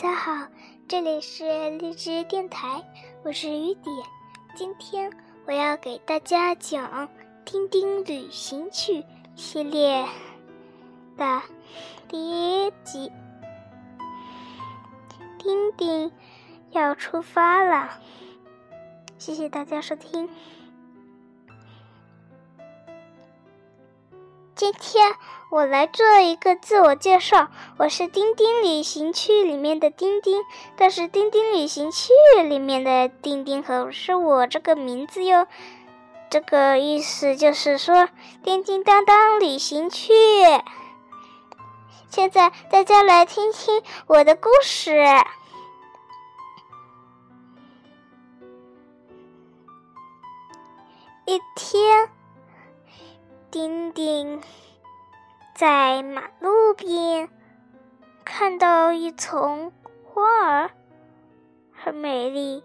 大家好，这里是荔枝电台，我是雨点。今天我要给大家讲《丁丁旅行曲》系列的第一集。丁丁要出发了，谢谢大家收听。今天我来做一个自我介绍，我是丁丁旅行区里面的丁丁，但是丁丁旅行区里面的丁丁可不是我这个名字哟。这个意思就是说，叮叮当当旅行去。现在大家来听听我的故事。一天。丁丁在马路边看到一丛花儿，很美丽。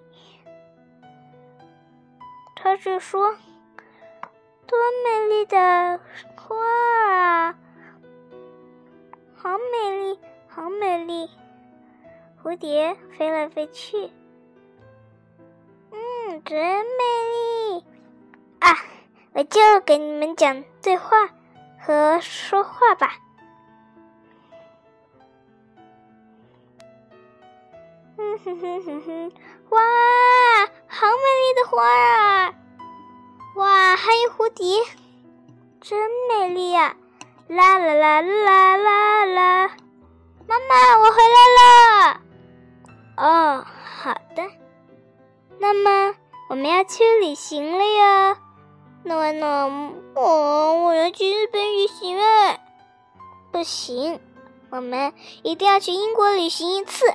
他就说：“多美丽的花啊！好美丽，好美丽！”蝴蝶飞来飞去，嗯，真美丽！我就给你们讲对话和说话吧。哼哼哼哼哼，哇，好美丽的花啊！哇，还有蝴蝶，真美丽呀！啦啦啦啦啦啦！妈妈，我回来了。哦，好的。那么我们要去旅行了哟。诺诺，我我要去日本旅行了。不行，我们一定要去英国旅行一次。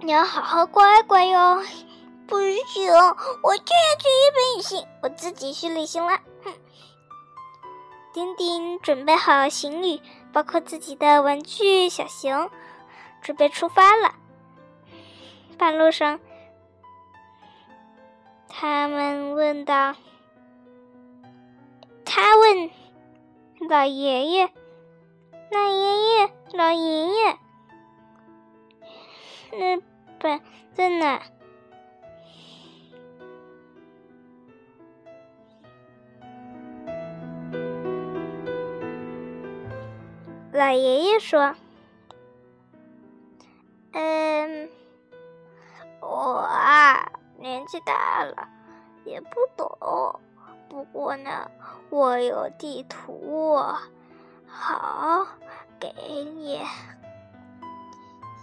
你要好好乖乖哟。不行，我就要去日本旅行，我自己去旅行了。哼。丁丁准备好行李，包括自己的玩具小熊，准备出发了。半路上。他们问道：“他问老爷爷，老爷爷，老爷爷，日本在哪？”老爷爷说：“嗯，我啊。”年纪大了，也不懂。不过呢，我有地图，好，给你。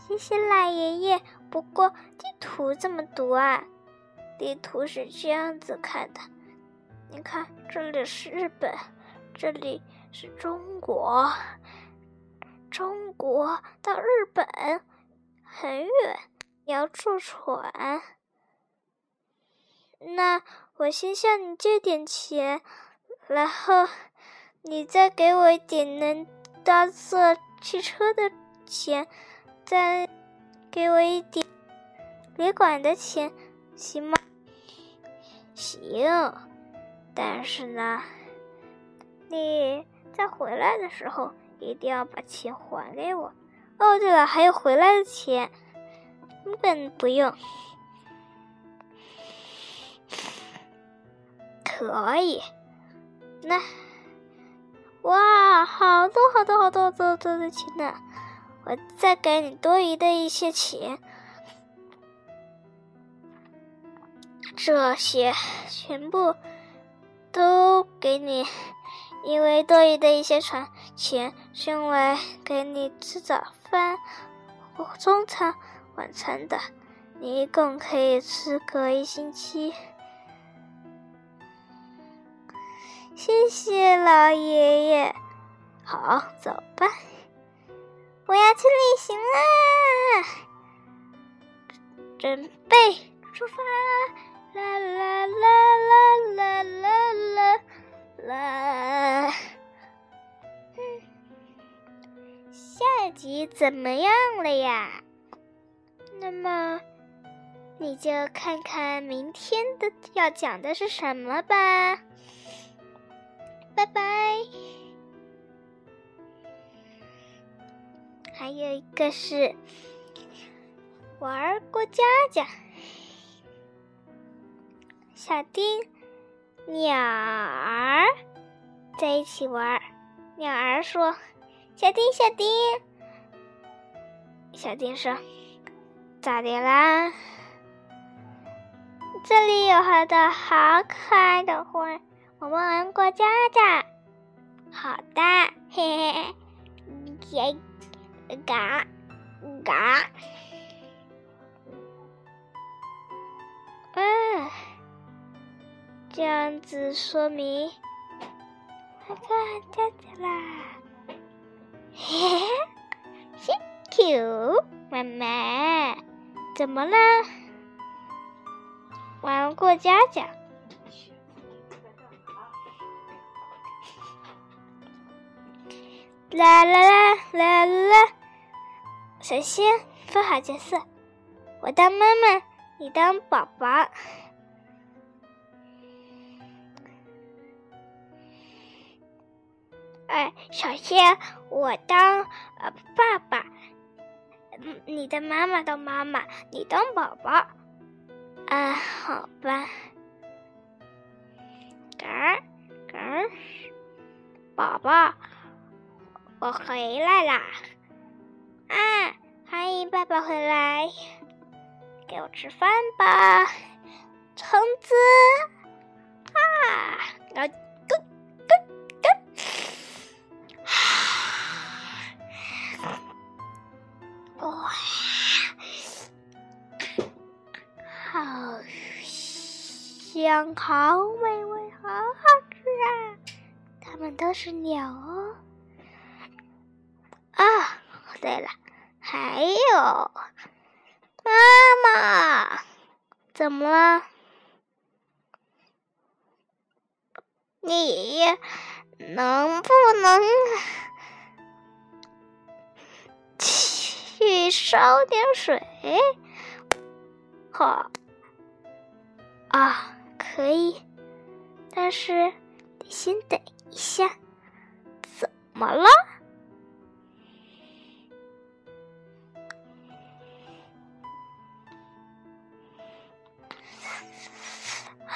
谢谢老爷爷。不过地图怎么读啊？地图是这样子看的。你看，这里是日本，这里是中国。中国到日本很远，要坐船。那我先向你借点钱，然后你再给我一点能搭坐汽车的钱，再给我一点旅馆的钱，行吗？行，但是呢，你在回来的时候一定要把钱还给我。哦，对了，还有回来的钱，根本不用。可以，那哇，好多好多好多好多多的钱呢！我再给你多余的一些钱，这些全部都给你，因为多余的一些船钱是用来给你吃早饭、中餐、晚餐的，你一共可以吃个一星期。谢谢老爷爷，好，走吧，我要去旅行啦！准备出发啦！啦啦啦啦啦啦啦！嗯，下集怎么样了呀？那么你就看看明天的要讲的是什么吧。拜拜。还有一个是玩过家家。小丁、鸟儿在一起玩。鸟儿说：“小丁，小丁。”小丁说：“咋的啦？这里有好多好可爱的花，我们玩过家家。”好的，嘿嘿嘿，耶，嘎嘎，嗯，这样子说明。快看家家啦，嘿 嘿，Thank you，妈妈，怎么了？玩过家家。啦啦啦啦啦！首先分好角色，我当妈妈，你当宝宝。哎，首先我当呃爸爸，你的妈妈当妈妈，你当宝宝。啊，好吧。嘎嘎，宝宝。我回来啦！啊，欢迎爸爸回来，给我吃饭吧，橙子啊，啊，咯咯咯，哇，好香，好美味，好好吃啊！它们都是鸟哦。对了，还有妈妈，怎么了？你能不能去烧点水？好啊，可以，但是得先等一下。怎么了？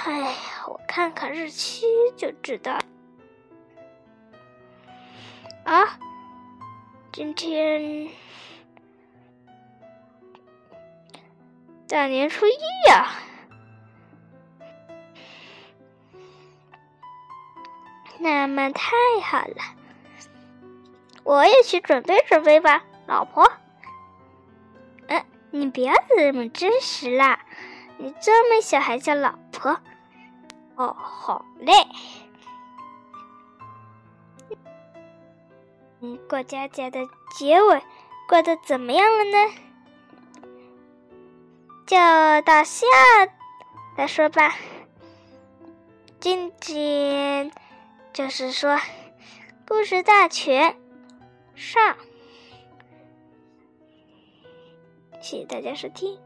哎呀，我看看日期就知道。啊，今天大年初一呀！那么太好了，我也去准备准备吧，老婆。嗯，你不要这么真实啦，你这么小还叫老婆？哦，好嘞。嗯，过家家的结尾过得怎么样了呢？就到下来说吧。今天就是说，故事大全上，谢谢大家收听。